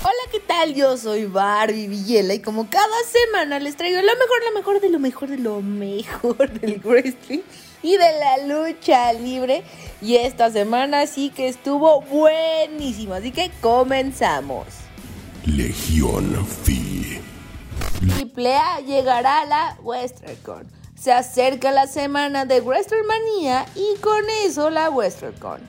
Hola, ¿qué tal? Yo soy Barbie Villela y como cada semana les traigo lo mejor, lo mejor de lo mejor de lo mejor del wrestling y de la lucha libre. Y esta semana sí que estuvo buenísimo, así que comenzamos. Legión Fi. Triple A llegará a la WesterCon. Se acerca la semana de WrestleMania y con eso la WesterCon.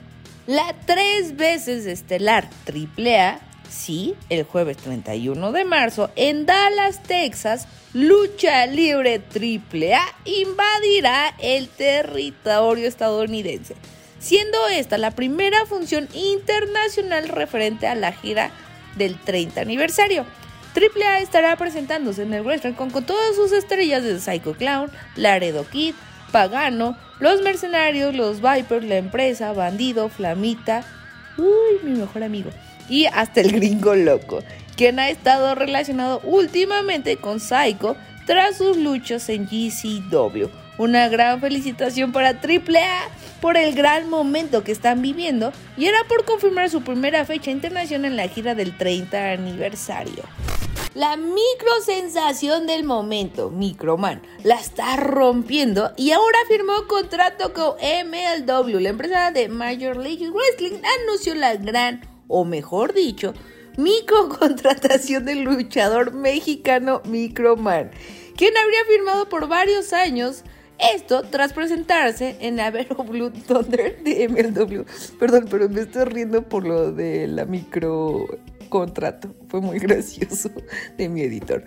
La tres veces estelar AAA Sí, el jueves 31 de marzo en Dallas, Texas, Lucha Libre AAA invadirá el territorio estadounidense, siendo esta la primera función internacional referente a la gira del 30 aniversario. AAA estará presentándose en el wrestling con, con todas sus estrellas de Psycho Clown, Laredo Kid, Pagano, Los Mercenarios, Los Vipers, La Empresa, Bandido, Flamita, uy, mi mejor amigo, y hasta el gringo loco, quien ha estado relacionado últimamente con Psycho tras sus luchas en GCW. Una gran felicitación para AAA por el gran momento que están viviendo y era por confirmar su primera fecha internacional en la gira del 30 aniversario. La micro sensación del momento, Microman, la está rompiendo y ahora firmó contrato con MLW, la empresa de Major League Wrestling, anunció la gran o mejor dicho, micro contratación del luchador mexicano Microman, quien habría firmado por varios años esto tras presentarse en la Vero Blue Thunder de MLW. Perdón, pero me estoy riendo por lo de la micro contrato. Fue muy gracioso de mi editor.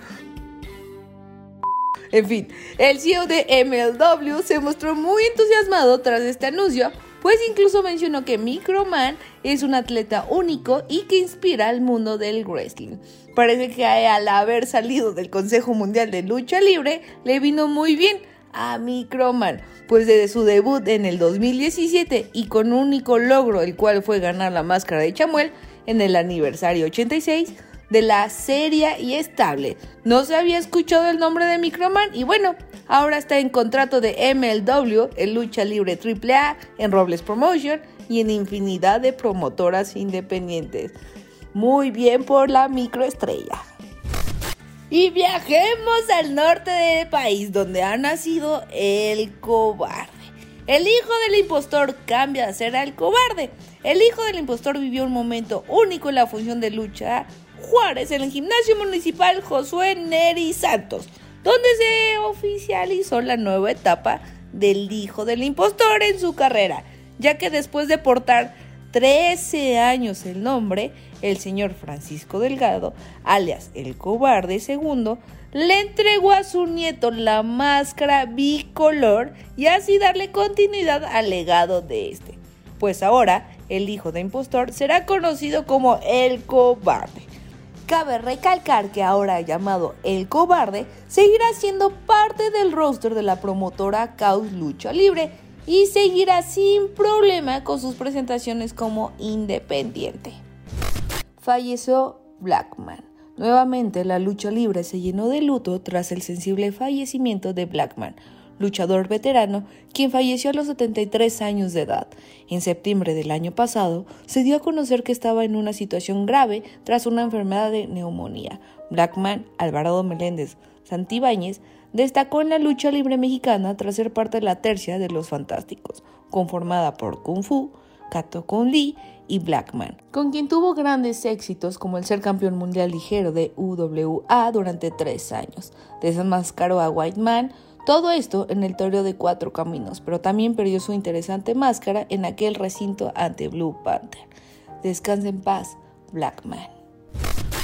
En fin, el CEO de MLW se mostró muy entusiasmado tras este anuncio, pues incluso mencionó que Microman es un atleta único y que inspira al mundo del wrestling. Parece que al haber salido del Consejo Mundial de Lucha Libre le vino muy bien a Microman, pues desde su debut en el 2017 y con un único logro, el cual fue ganar la máscara de Chamuel en el aniversario 86, de la seria y estable. No se había escuchado el nombre de Microman y bueno, ahora está en contrato de MLW, en Lucha Libre AAA, en Robles Promotion y en infinidad de promotoras independientes. Muy bien por la microestrella. Y viajemos al norte del país donde ha nacido el cobarde. El hijo del impostor cambia a ser el cobarde. El hijo del impostor vivió un momento único en la función de lucha Juárez en el gimnasio municipal Josué Neri Santos, donde se oficializó la nueva etapa del hijo del impostor en su carrera, ya que después de portar 13 años el nombre, el señor Francisco Delgado, alias el cobarde segundo, le entregó a su nieto la máscara bicolor y así darle continuidad al legado de este. Pues ahora el hijo de impostor será conocido como el cobarde. Cabe recalcar que ahora llamado El Cobarde seguirá siendo parte del roster de la promotora Caos Lucha Libre y seguirá sin problema con sus presentaciones como independiente. Falleció Blackman. Nuevamente la lucha libre se llenó de luto tras el sensible fallecimiento de Blackman, luchador veterano, quien falleció a los 73 años de edad. En septiembre del año pasado, se dio a conocer que estaba en una situación grave tras una enfermedad de neumonía. Blackman Alvarado Meléndez Santibáñez destacó en la lucha libre mexicana tras ser parte de la tercia de los Fantásticos, conformada por Kung Fu, Kato Kun Lee y Blackman, con quien tuvo grandes éxitos como el ser campeón mundial ligero de UWA durante tres años. Desenmascaró a White Man, todo esto en el torneo de cuatro caminos, pero también perdió su interesante máscara en aquel recinto ante Blue Panther. Descansa en paz, Blackman.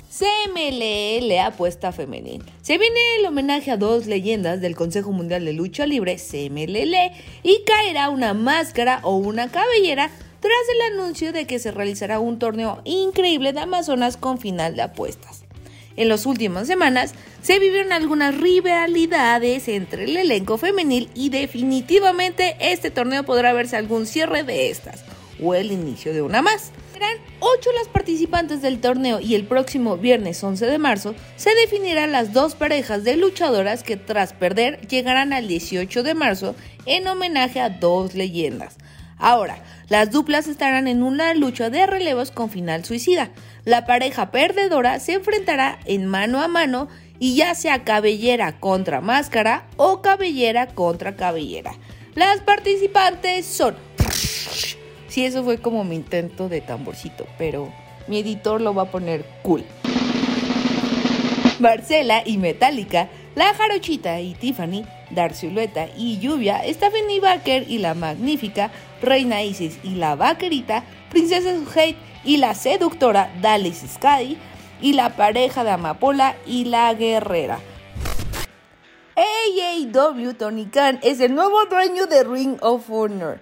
CMLL apuesta femenil. Se viene el homenaje a dos leyendas del Consejo Mundial de Lucha Libre, CMLL, y caerá una máscara o una cabellera tras el anuncio de que se realizará un torneo increíble de Amazonas con final de apuestas. En las últimas semanas se vivieron algunas rivalidades entre el elenco femenil y definitivamente este torneo podrá verse algún cierre de estas o el inicio de una más. Serán 8 las participantes del torneo y el próximo viernes 11 de marzo se definirán las dos parejas de luchadoras que tras perder llegarán al 18 de marzo en homenaje a dos leyendas. Ahora, las duplas estarán en una lucha de relevos con final suicida. La pareja perdedora se enfrentará en mano a mano y ya sea cabellera contra máscara o cabellera contra cabellera. Las participantes son... Sí, eso fue como mi intento de tamborcito, pero mi editor lo va a poner cool. Marcela y Metallica, La Jarochita y Tiffany, Dar Silueta y Lluvia, Stephanie Baker y La Magnífica, Reina Isis y La Vaquerita, Princesa Suhate y La Seductora Dallas Sky, y la pareja de Amapola y la Guerrera. AAW Tony Khan es el nuevo dueño de Ring of Honor.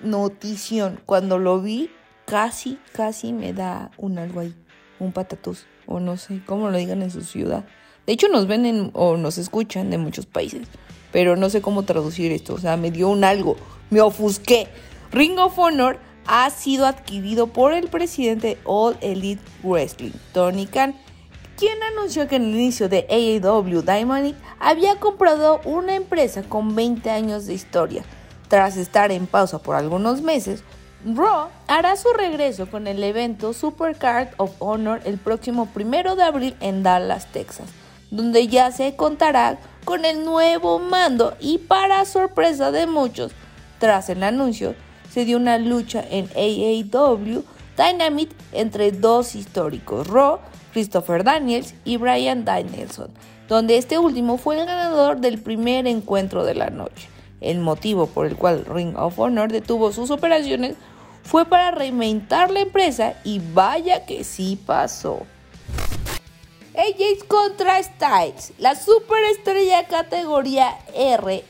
Notición, cuando lo vi, casi, casi me da un algo ahí, un patatús, o no sé cómo lo digan en su ciudad. De hecho, nos ven o nos escuchan de muchos países, pero no sé cómo traducir esto, o sea, me dio un algo, me ofusqué. Ring of Honor ha sido adquirido por el presidente All Elite Wrestling, Tony Khan, quien anunció que en el inicio de AEW Diamond había comprado una empresa con 20 años de historia. Tras estar en pausa por algunos meses, Raw hará su regreso con el evento Supercard of Honor el próximo 1 de abril en Dallas, Texas, donde ya se contará con el nuevo mando y para sorpresa de muchos, tras el anuncio, se dio una lucha en AAW Dynamite entre dos históricos, Raw, Christopher Daniels y Brian Danielson, donde este último fue el ganador del primer encuentro de la noche. El motivo por el cual Ring of Honor detuvo sus operaciones fue para reinventar la empresa y vaya que sí pasó. AJ contra Styles, la superestrella categoría R.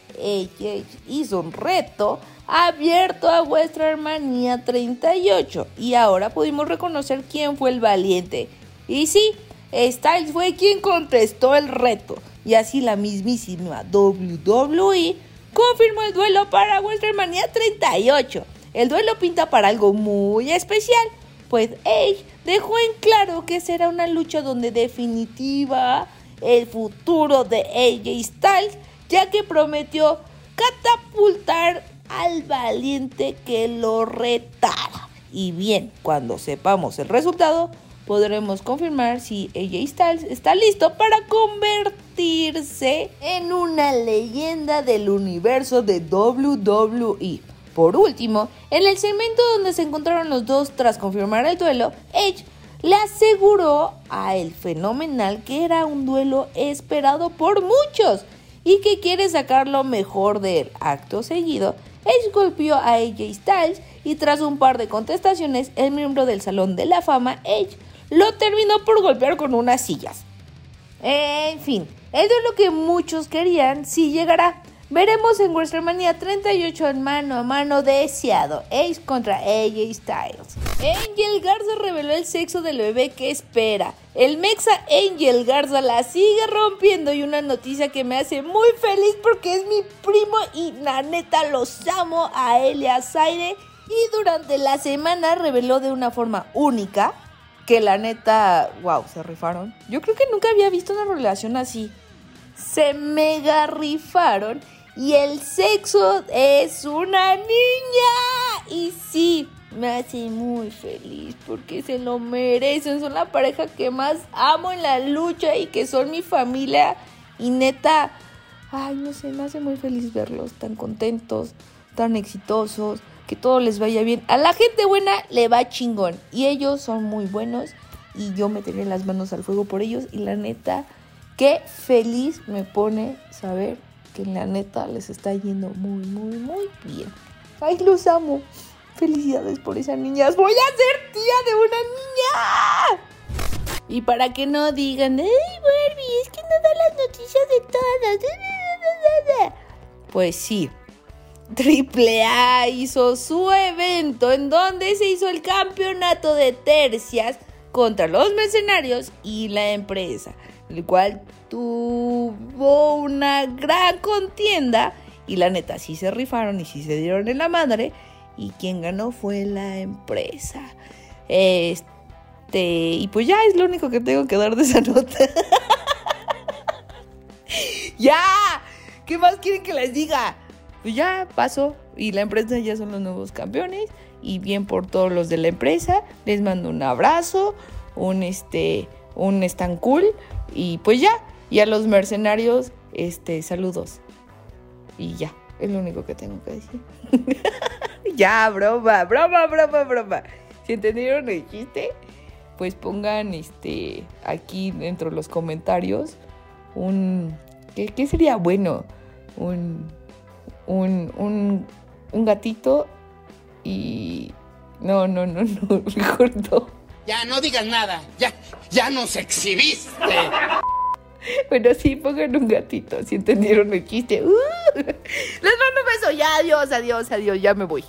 Hizo un reto abierto a vuestra hermanía 38 y ahora pudimos reconocer quién fue el valiente. Y sí, Styles fue quien contestó el reto y así la mismísima WWE confirmó el duelo para vuestra hermanía 38. El duelo pinta para algo muy especial, pues Edge dejó en claro que será una lucha donde definitiva el futuro de AJ Styles, ya que prometió catapultar al valiente que lo retara. Y bien, cuando sepamos el resultado, podremos confirmar si AJ Styles está listo para convertirse en una leyenda del universo de WWE. Por último, en el segmento donde se encontraron los dos tras confirmar el duelo, Edge le aseguró a el fenomenal que era un duelo esperado por muchos y que quiere sacar lo mejor del acto seguido. Edge golpeó a AJ Styles y tras un par de contestaciones, el miembro del Salón de la Fama, Edge, lo terminó por golpear con unas sillas. En fin, es lo que muchos querían si llegará. Veremos en WrestleMania 38 en mano a mano deseado, Ace contra AJ Styles. Angel Garza reveló el sexo del bebé que espera. El Mexa Angel Garza la sigue rompiendo y una noticia que me hace muy feliz porque es mi primo y la neta los amo a él y Zaire. Y durante la semana reveló de una forma única que la neta, wow, se rifaron. Yo creo que nunca había visto una relación así. Se mega rifaron y el sexo es una niña. Y me hace muy feliz porque se lo merecen. Son la pareja que más amo en la lucha y que son mi familia. Y neta, ay, no sé, me hace muy feliz verlos tan contentos, tan exitosos, que todo les vaya bien. A la gente buena le va chingón. Y ellos son muy buenos. Y yo meteré las manos al fuego por ellos. Y la neta, qué feliz me pone saber que la neta les está yendo muy, muy, muy bien. Ay, los amo. Felicidades por esas niñas. Voy a ser tía de una niña. Y para que no digan, ay, Barbie, es que no da las noticias de todas. Pues sí. Triple A hizo su evento en donde se hizo el campeonato de tercias contra los mercenarios y la empresa, el cual tuvo una gran contienda y la neta sí se rifaron y sí se dieron en la madre y quien ganó fue la empresa. Este, y pues ya es lo único que tengo que dar de esa nota. ya, ¿qué más quieren que les diga? pues ya pasó y la empresa ya son los nuevos campeones y bien por todos los de la empresa, les mando un abrazo, un este, un están cool y pues ya, y a los mercenarios, este, saludos. Y ya, es lo único que tengo que decir. ya, broma, broma, broma, broma. Si entendieron el chiste, pues pongan este aquí dentro de los comentarios un ¿qué, sería bueno? Un, un, un, un gatito y no, no, no, no, mejor no. Ya no digas nada, ya, ya nos exhibiste. Bueno, sí, pongan un gatito, si entendieron el chiste. Uh, les mando un beso, ya, adiós, adiós, adiós, ya me voy.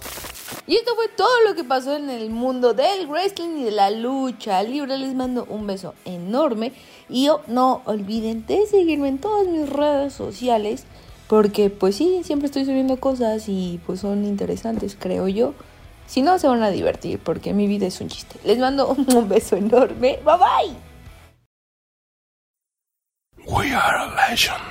Y esto fue todo lo que pasó en el mundo del wrestling y de la lucha libre. Les mando un beso enorme. Y no olviden de seguirme en todas mis redes sociales. Porque pues sí, siempre estoy subiendo cosas y pues son interesantes, creo yo. Si no, se van a divertir porque mi vida es un chiste. Les mando un beso enorme. Bye bye. We are a legend.